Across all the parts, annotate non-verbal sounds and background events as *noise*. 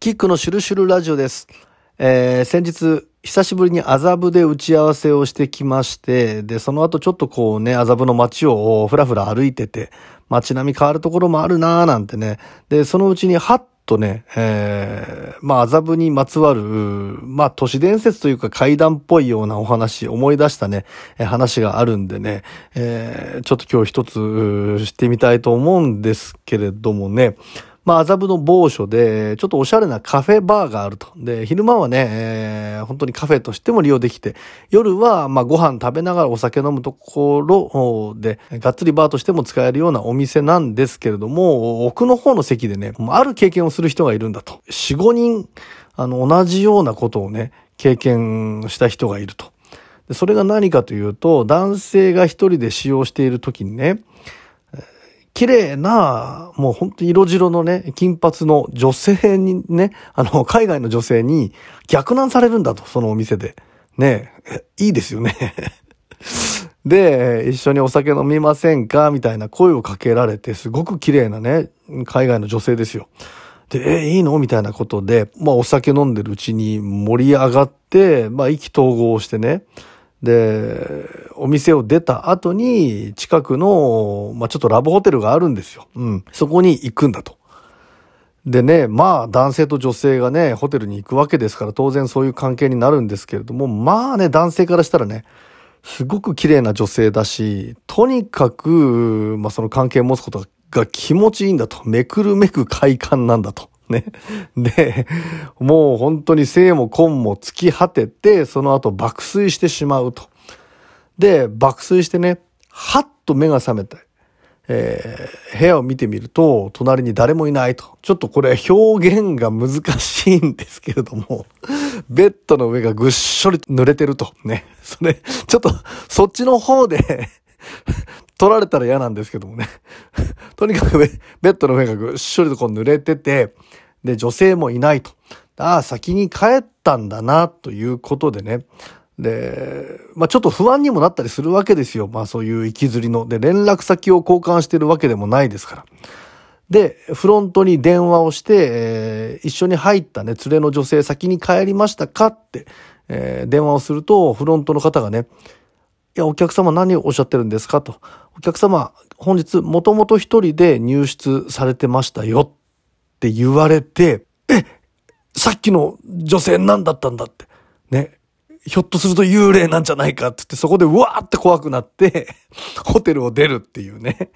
キックのシュルシュルラジオです。えー、先日、久しぶりに麻布で打ち合わせをしてきまして、で、その後ちょっとこうね、麻布の街をふらふら歩いてて、街並み変わるところもあるなーなんてね。で、そのうちにはっとね、えー、まあ麻布にまつわる、まあ都市伝説というか怪談っぽいようなお話、思い出したね、話があるんでね、えー、ちょっと今日一つしてみたいと思うんですけれどもね、まあ、麻布の某所で、ちょっとおしゃれなカフェバーがあると。で、昼間はね、えー本当にカフェとしても利用できて、夜は、まあ、ご飯食べながらお酒飲むところで、がっつりバーとしても使えるようなお店なんですけれども、奥の方の席でね、ある経験をする人がいるんだと。4、5人、あの、同じようなことをね、経験した人がいると。それが何かというと、男性が一人で使用している時にね、綺麗な、もう本当に色白のね、金髪の女性にね、あの、海外の女性に逆難されるんだと、そのお店で。ね、いいですよね。*laughs* で、一緒にお酒飲みませんかみたいな声をかけられて、すごく綺麗なね、海外の女性ですよ。で、え、いいの？みたいなことで、まあお酒飲んでるうちに盛り上がって、まあ意気投合してね、で、お店を出た後に、近くの、まあ、ちょっとラブホテルがあるんですよ。うん。そこに行くんだと。でね、まあ、男性と女性がね、ホテルに行くわけですから、当然そういう関係になるんですけれども、まあね、男性からしたらね、すごく綺麗な女性だし、とにかく、まあ、その関係を持つことが気持ちいいんだと。めくるめく快感なんだと。ね。で、もう本当に生も根も尽き果てて、その後爆睡してしまうと。で、爆睡してね、はっと目が覚めて、えー部屋を見てみると、隣に誰もいないと。ちょっとこれ表現が難しいんですけれども、ベッドの上がぐっしょり濡れてると。ね。それ、ちょっと、そっちの方で取られたら嫌なんですけどもね。*laughs* とにかくベッドの上がぐっしょりとこう濡れてて、で、女性もいないと。ああ、先に帰ったんだな、ということでね。で、まあちょっと不安にもなったりするわけですよ。まあそういう行きずりの。で、連絡先を交換してるわけでもないですから。で、フロントに電話をして、えー一緒に入ったね、連れの女性先に帰りましたかって、えー電話をすると、フロントの方がね、いや、お客様何をおっしゃってるんですかと。お客様、本日、もともと一人で入室されてましたよって言われて、え、さっきの女性何だったんだって。ね。ひょっとすると幽霊なんじゃないかって言って、そこでうわーって怖くなって、ホテルを出るっていうね。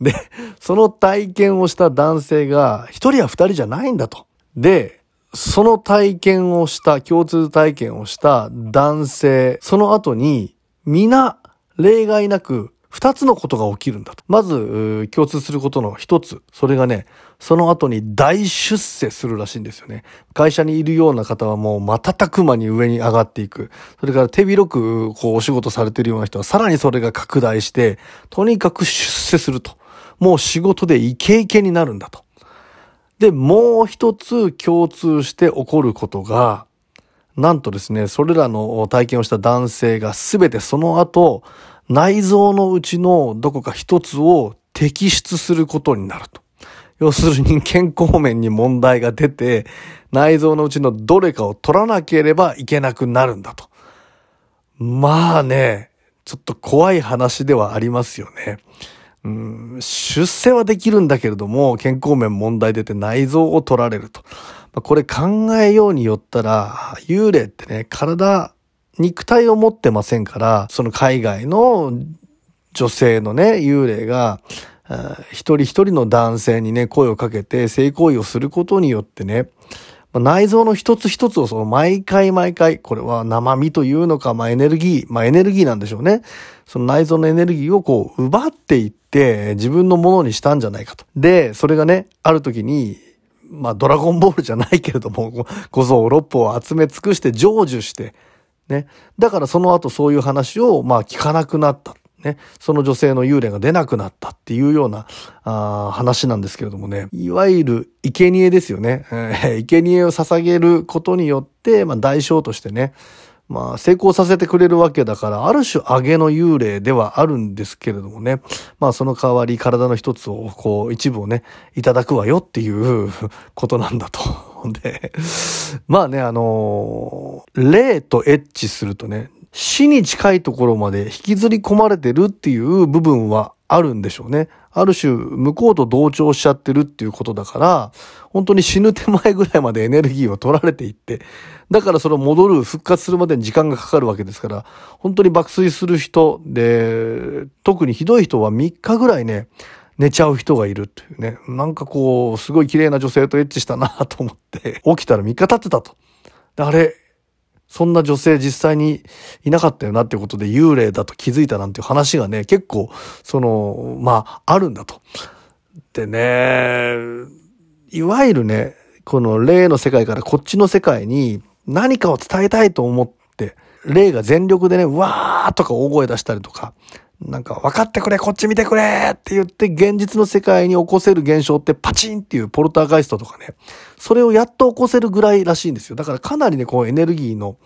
で、その体験をした男性が、一人や二人じゃないんだと。で、その体験をした、共通体験をした男性、その後に、皆、例外なく、二つのことが起きるんだと。まず、共通することの一つ。それがね、その後に大出世するらしいんですよね。会社にいるような方はもう瞬く間に上に上がっていく。それから手広くこうお仕事されてるような人はさらにそれが拡大して、とにかく出世すると。もう仕事でイケイケになるんだと。で、もう一つ共通して起こることが、なんとですね、それらの体験をした男性がすべてその後、内臓のうちのどこか一つを摘出することになると。要するに健康面に問題が出て、内臓のうちのどれかを取らなければいけなくなるんだと。まあね、ちょっと怖い話ではありますよね。うん、出世はできるんだけれども、健康面問題出て内臓を取られると。まあこれ考えようによったら、幽霊ってね、体、肉体を持ってませんから、その海外の女性のね、幽霊が、一人一人の男性にね、声をかけて性行為をすることによってね、内臓の一つ一つをその毎回毎回、これは生身というのか、まあエネルギー、まあエネルギーなんでしょうね。その内臓のエネルギーをこう奪っていって自分のものにしたんじゃないかと。で、それがね、ある時に、まあドラゴンボールじゃないけれども、*laughs* こう五臓六腑を集め尽くして成就して、ね。だからその後そういう話を、まあ聞かなくなった。ね。その女性の幽霊が出なくなったっていうような、あー話なんですけれどもね。いわゆる、生贄ですよね。えー生贄を捧げることによって、まあ代償としてね、まあ成功させてくれるわけだから、ある種上げの幽霊ではあるんですけれどもね。まあその代わり体の一つを、こう一部をね、いただくわよっていう *laughs* ことなんだとで、まあね、あのー、霊とエッチするとね、死に近いところまで引きずり込まれてるっていう部分はあるんでしょうね。ある種、向こうと同調しちゃってるっていうことだから、本当に死ぬ手前ぐらいまでエネルギーを取られていって、だからそれを戻る、復活するまでに時間がかかるわけですから、本当に爆睡する人で、特にひどい人は3日ぐらいね、寝ちゃう人がいるっていうね。なんかこう、すごい綺麗な女性とエッチしたなと思って、起きたら3日経ってたと。あれ、そんな女性実際にいなかったよなってことで幽霊だと気づいたなんていう話がね、結構、その、まあ、あるんだと。でね、いわゆるね、この霊の世界からこっちの世界に何かを伝えたいと思って、霊が全力でね、わーとか大声出したりとか、なんか分かってくれ、こっち見てくれって言って現実の世界に起こせる現象ってパチンっていうポルターガイストとかね、それをやっと起こせるぐらいらしいんですよ。だからかなりね、こうエネルギーの、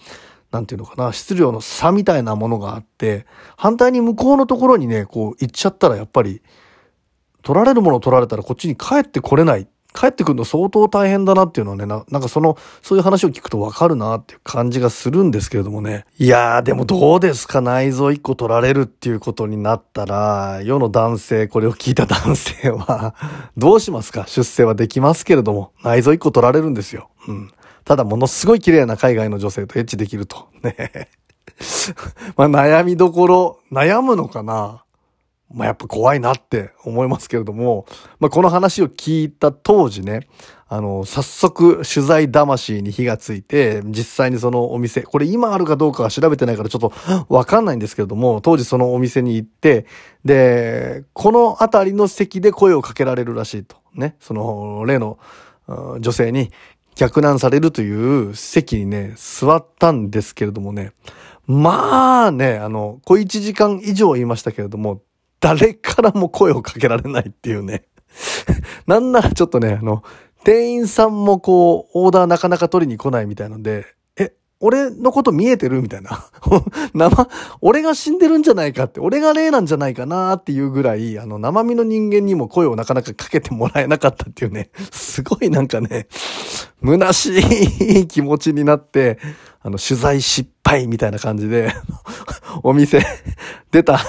なんていうのかな、質量の差みたいなものがあって、反対に向こうのところにね、こう行っちゃったらやっぱり、取られるものを取られたらこっちに帰ってこれない帰ってくるの相当大変だなっていうのはね、ななんかその、そういう話を聞くとわかるなっていう感じがするんですけれどもね。いやー、でもどうですか？内臓一個取られるっていうことになったら、世の男性、これを聞いた男性は、*laughs* どうしますか？出世はできますけれども、内臓一個取られるんですよ。うん。ただものすごい綺麗な海外の女性とエッチできると。ね。*laughs* まあ悩みどころ、悩むのかな？まあ、やっぱ怖いなって思いますけれども、まあ、この話を聞いた当時ね、あの、早速取材魂に火がついて、実際にそのお店、これ今あるかどうかは調べてないからちょっとわかんないんですけれども、当時そのお店に行って、で、この辺りの席で声をかけられるらしいと。ね、その例の女性に逆難されるという席にね、座ったんですけれどもね、まあね、あの、小1時間以上言いましたけれども、誰からも声をかけられないっていうね。*laughs* なんならちょっとね、あの、店員さんもこう、オーダーなかなか取りに来ないみたいので、え、俺のこと見えてるみたいな。*laughs* 生、俺が死んでるんじゃないかって、俺が霊なんじゃないかなっていうぐらい、あの、生身の人間にも声をなかなかかけてもらえなかったっていうね、すごいなんかね、虚しい気持ちになって、あの、取材失敗みたいな感じで、お店出た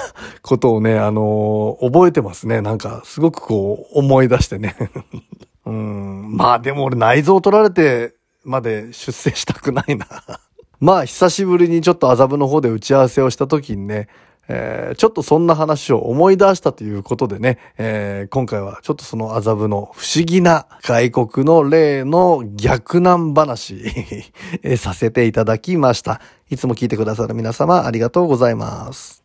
ことをね、あのー、覚えてますね。なんか、すごくこう、思い出してね。*laughs* うん。まあでも俺内臓取られてまで出世したくないな *laughs* まあ久しぶりにちょっと麻布の方で打ち合わせをした時にね、えー、ちょっとそんな話を思い出したということでね、えー、今回はちょっとその麻布の不思議な外国の例の逆難話 *laughs* させていただきました。いつも聞いてくださる皆様ありがとうございます。